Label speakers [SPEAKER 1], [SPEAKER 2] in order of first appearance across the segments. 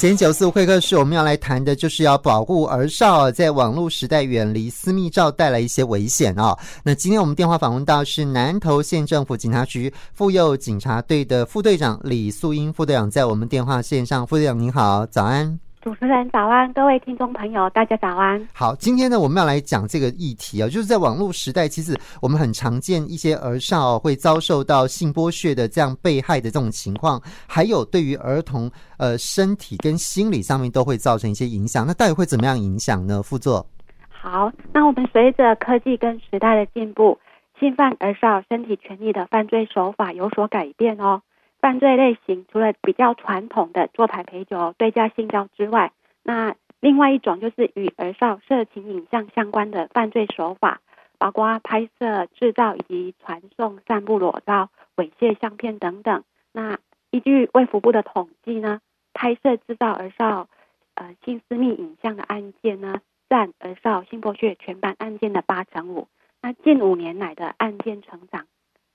[SPEAKER 1] 前九四会客室，我们要来谈的就是要保护儿少在网络时代远离私密照带来一些危险啊。那今天我们电话访问到是南投县政府警察局妇幼警察队的副队长李素英副队长，在我们电话线上，副队长您好，早安。
[SPEAKER 2] 主持人早安，各位听众朋友，大家早安。
[SPEAKER 1] 好，今天呢，我们要来讲这个议题啊，就是在网络时代，其实我们很常见一些儿少会遭受到性剥削的这样被害的这种情况，还有对于儿童呃身体跟心理上面都会造成一些影响。那到底会怎么样影响呢？副座。
[SPEAKER 2] 好，那我们随着科技跟时代的进步，侵犯儿少身体权利的犯罪手法有所改变哦。犯罪类型除了比较传统的坐台陪酒、对价性交之外，那另外一种就是与儿少色情影像相关的犯罪手法，包括拍摄、制造以及传送、散布裸照、猥亵相片等等。那依据卫福部的统计呢，拍摄、制造儿少呃性私密影像的案件呢，占儿少性剥削全版案件的八成五。那近五年来的案件成长。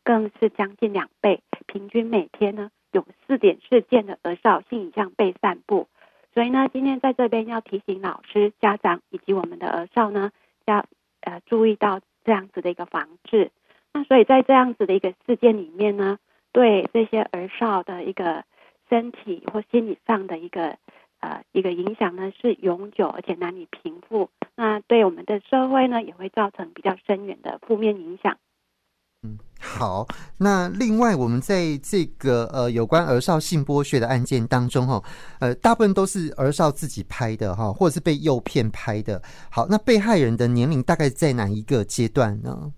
[SPEAKER 2] 更是将近两倍，平均每天呢有四点四件的儿少性影像被散布，所以呢，今天在这边要提醒老师、家长以及我们的儿少呢，要呃注意到这样子的一个防治。那所以在这样子的一个事件里面呢，对这些儿少的一个身体或心理上的一个呃一个影响呢，是永久而且难以平复。那对我们的社会呢，也会造成比较深远的负面影
[SPEAKER 1] 响。好。那另外，我们在这个呃有关儿少性剥削的案件当中，哈，呃，大部分都是儿少自己拍的，哈，或者是被诱骗拍的。好，那被害人的年龄大概在哪一个阶段呢？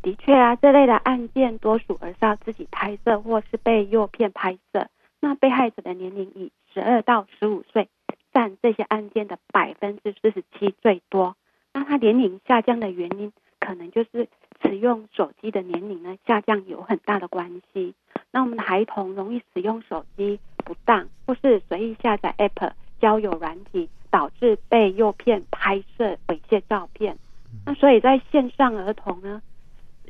[SPEAKER 2] 的确啊，这类的案件多属儿少自己拍摄或是被诱骗拍摄。那被害者的年龄以十二到十五岁，占这些案件的百分之四十七最多。那他年龄下降的原因，可能就是。使用手机的年龄呢下降有很大的关系。那我们的孩童容易使用手机不当，或是随意下载 App 交友软体，导致被诱骗拍摄猥亵照片。那所以在线上儿童呢，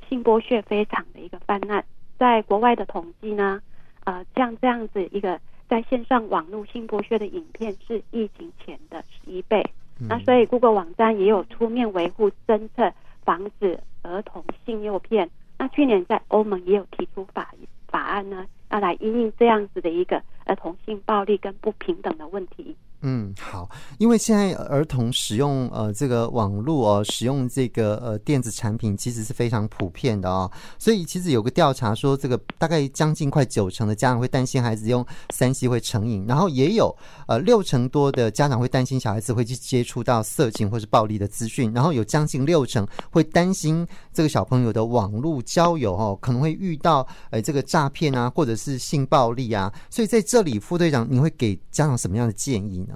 [SPEAKER 2] 性剥削非常的一个泛滥。在国外的统计呢，呃，像这样子一个在线上网络性剥削的影片是疫情前的十一倍。那所以 Google 网站也有出面维护侦测。防止儿童性诱骗。那去年在欧盟也有提出法法案呢，要来因应这样子的一个儿童性暴力跟不平等的问题。
[SPEAKER 1] 嗯，好，因为现在儿童使用呃这个网络哦，使用这个呃电子产品其实是非常普遍的哦，所以其实有个调查说，这个大概将近快九成的家长会担心孩子用三 C 会成瘾，然后也有呃六成多的家长会担心小孩子会去接触到色情或是暴力的资讯，然后有将近六成会担心这个小朋友的网络交友哦可能会遇到呃这个诈骗啊或者是性暴力啊，所以在这里副队长你会给家长什么样的建议？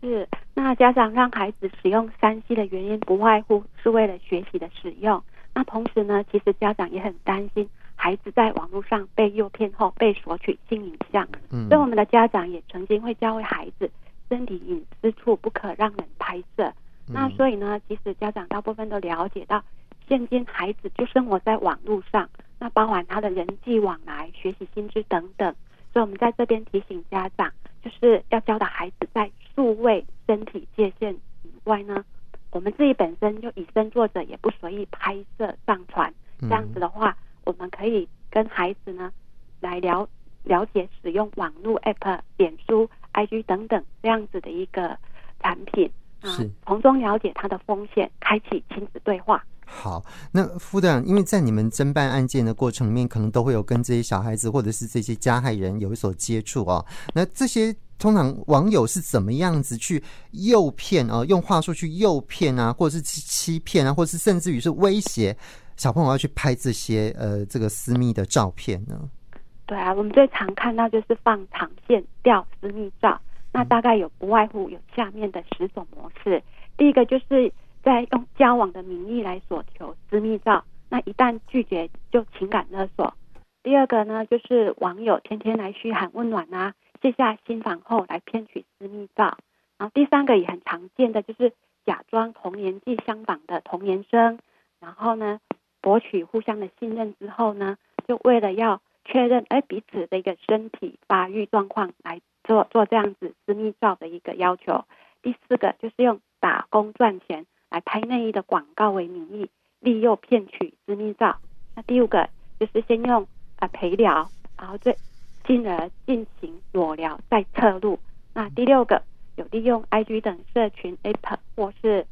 [SPEAKER 2] 是，那家长让孩子使用三 C 的原因，不外乎是为了学习的使用。那同时呢，其实家长也很担心孩子在网络上被诱骗后被索取性影像。嗯，所以我们的家长也曾经会教会孩子，身体隐私处不可让人拍摄。那所以呢，其实家长大部分都了解到，现今孩子就生活在网络上，那包含他的人际往来、学习薪资等等。所以我们在这边提醒家长。就是要教导孩子在数位身体界限以外呢，我们自己本身就以身作则，也不随意拍摄上传。这样子的话，我们可以跟孩子呢来了了解使用网络 App、脸书、IG 等等这样子的一个产品啊，从中了解它的风险，开启亲子对话。
[SPEAKER 1] 好，那副队长，因为在你们侦办案件的过程里面，可能都会有跟这些小孩子或者是这些加害人有所接触哦。那这些通常网友是怎么样子去诱骗啊？用话术去诱骗啊，或者是欺骗啊，或者是甚至于是威胁小朋友要去拍这些呃这个私密的照片呢？
[SPEAKER 2] 对啊，我们最常看到就是放长线钓私密照，那大概有不外乎有下面的十种模式。第一个就是。在用交往的名义来索求私密照，那一旦拒绝就情感勒索。第二个呢，就是网友天天来嘘寒问暖啊，卸下心防后来骗取私密照。然后第三个也很常见的就是假装同年纪相仿的同年生，然后呢博取互相的信任之后呢，就为了要确认哎彼此的一个身体发育状况来做做这样子私密照的一个要求。第四个就是用打工赚钱来拍内衣的广告为名义，利诱骗取私密照。那第五个就是先用啊、呃、陪聊，然后再进而进行裸聊再侧录。那第六个有利用 IG 等社群 App 或是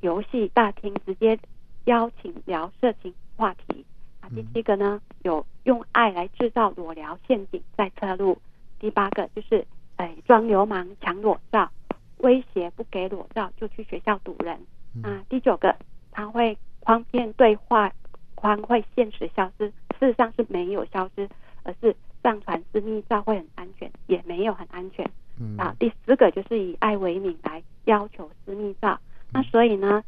[SPEAKER 2] 游戏大厅直接邀请聊色情话题。啊第七个呢，有用爱来制造裸聊陷阱再侧录。第八个就是，哎，装流氓抢裸照，威胁不给裸照就去学校堵人。啊，第九个，它会框片对话框会限时消失，事实上是没有消失，而是上传私密照会很安全，也没有很安全。啊，第十个就是以爱为名来要求私密照。那所以呢，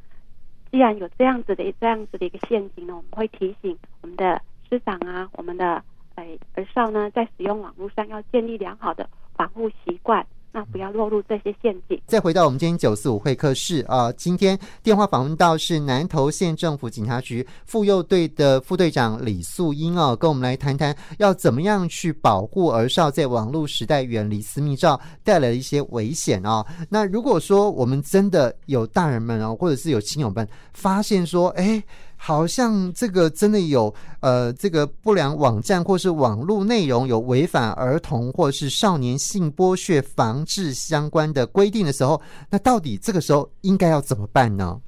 [SPEAKER 2] 既然有这样子的这样子的一个陷阱呢，我们会提醒我们的师长啊，我们的诶儿少呢，在使用网络上要建立良好的防护习惯。那不要落入这些陷阱。
[SPEAKER 1] 再回到我们今天九四五会客室啊，今天电话访问到是南投县政府警察局妇幼队的副队长李素英哦，跟我们来谈谈要怎么样去保护儿少在网络时代远离私密照带来的一些危险哦。那如果说我们真的有大人们哦，或者是有亲友们发现说，哎。好像这个真的有呃，这个不良网站或是网络内容有违反儿童或是少年性剥削防治相关的规定的时候，那到底这个时候应该要怎么办呢？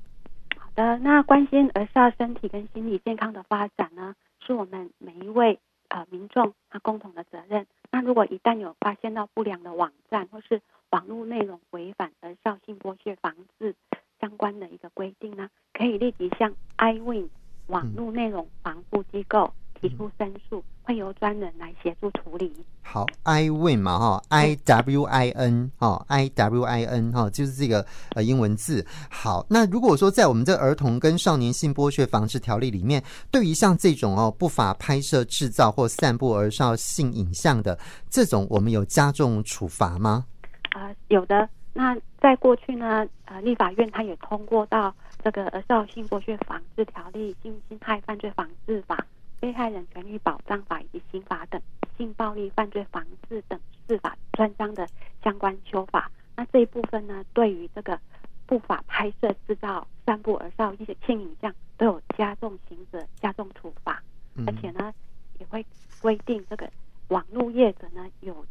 [SPEAKER 2] 好的，那关心儿少身体跟心理健康的发展呢，是我们每一位呃民众他共同的责任。那如果一旦有发现到不良的网站或是网络内容违反儿少性剥削防治相关的一个规定呢，可以立即向 iWin 网络内容防护机构提出申诉，会由专人来协助处理。
[SPEAKER 1] 好，iWin 嘛，哈，I W I N，哈，I W I N，哈，就是这个呃英文字。好，那如果说在我们这儿童跟少年性剥削防治条例里面，对于像这种哦不法拍摄、制造或散布儿少性影像的这种，我们有加重处罚吗？
[SPEAKER 2] 啊、呃，有的。那在过去呢，呃，立法院它也通过到这个《儿少性剥削防治条例》、《性侵害犯罪防治法》、《被害人权益保障法》以及《刑法》等性暴力犯罪防治等司法专章的相关修法。那这一部分呢，对于这个不法拍摄、制造、散布儿少一些性影像，都有加重刑责、加重处罚，而且呢，也会规定这个网络业者呢，有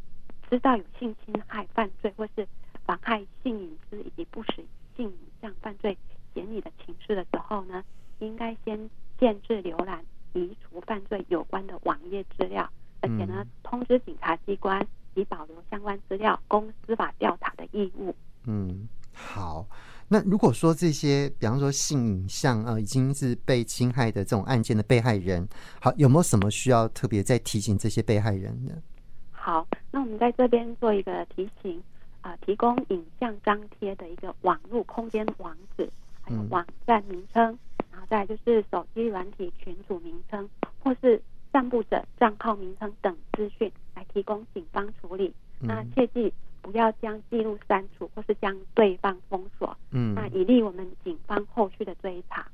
[SPEAKER 2] 知道有性侵害犯罪或是妨害性隐私以及不实性影像犯罪嫌疑的情事的时候呢，应该先限制浏览、移除犯罪有关的网页资料，而且呢，通知警察机关以保留相关资料供司法调查的义务。
[SPEAKER 1] 嗯，好。那如果说这些，比方说性影像啊，已经是被侵害的这种案件的被害人，好，有没有什么需要特别再提醒这些被害人呢？
[SPEAKER 2] 好，那我们在这边做一个提醒。啊、呃，提供影像张贴的一个网络空间网址，还有网站名称，再来就是手机软体群组名称，或是散布者账号名称等资讯，来提供警方处理。嗯、那切记不要将记录删除，或是将对方封锁。嗯，那以利我们警方后续的追查。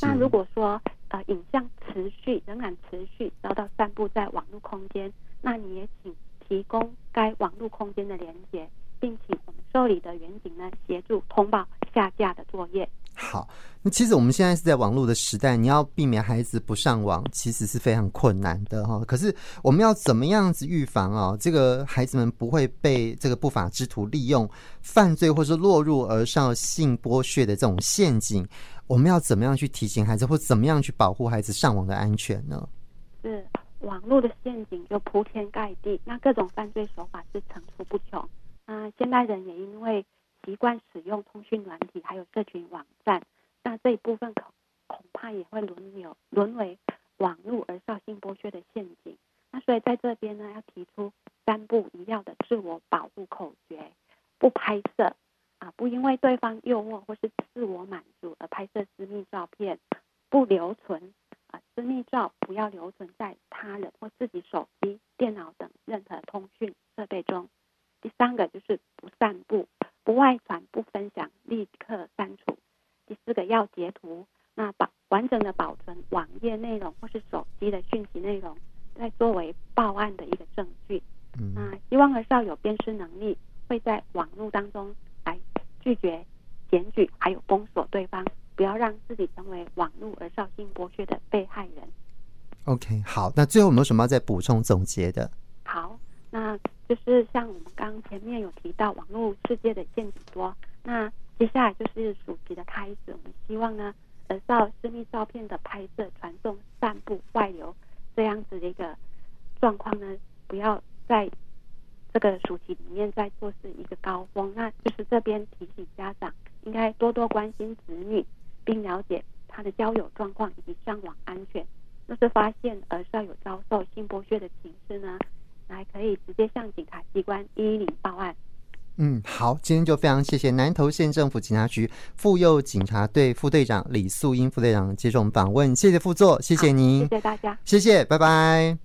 [SPEAKER 2] 那如果说呃影像持续仍然持续遭到散布在网络空间，那你也请提供该网络空间的连接。并请我们受理的员警呢协助通报下架的作业。
[SPEAKER 1] 好，那其实我们现在是在网络的时代，你要避免孩子不上网，其实是非常困难的哈。可是我们要怎么样子预防啊？这个孩子们不会被这个不法之徒利用犯罪，或是落入而少性剥削的这种陷阱？我们要怎么样去提醒孩子，或怎么样去保护孩子上网的安全呢？
[SPEAKER 2] 是网络的陷阱就铺天盖地，那各种犯罪手法是层出不穷。那现代人也因为习惯使用通讯软体，还有社群网站，这一部分恐恐怕也会沦有沦为网络儿少性剥削的陷阱。那所以在这边呢，要提出三不一要的自我保护口诀：不拍摄啊，不因为对方诱惑或是自我满足而拍摄私密照片；不留存啊，私密照不要留存在他人或自己手机、电脑等任何通讯设备中。第三个就是不散布、不外传、不分享，立刻删除。截图，那保完整的保存网页内容或是手机的讯息内容，再作为报报案的一个证据。
[SPEAKER 1] 嗯，
[SPEAKER 2] 那希望儿少有辨识能力，会在网络当中来拒绝检举，还有封锁对方，不要让自己成为网络儿少性剥削的被害人。
[SPEAKER 1] OK，好，那最后有没有什么要再补充总结的？
[SPEAKER 2] 好，那就是像我们刚刚前面有提到，网络世界的陷阱多。那接下来就是暑期的开始，我们希望呢，儿少私密照片的拍摄、传送、散布、外流这样子的一个状况呢，不要在这个暑期里面再做是一个高峰。那就是这边提醒家长，应该多多关心子女，并了解他的交友状况以及上网安全。若是发现儿少有遭受性剥削的情势呢，还可以直接向警察机关一一零报案。
[SPEAKER 1] 嗯，好，今天就非常谢谢南投县政府警察局妇幼警察队副队长李素英副队长接受我们访问，谢谢副座，谢谢您，
[SPEAKER 2] 谢谢大家，
[SPEAKER 1] 谢谢，拜拜。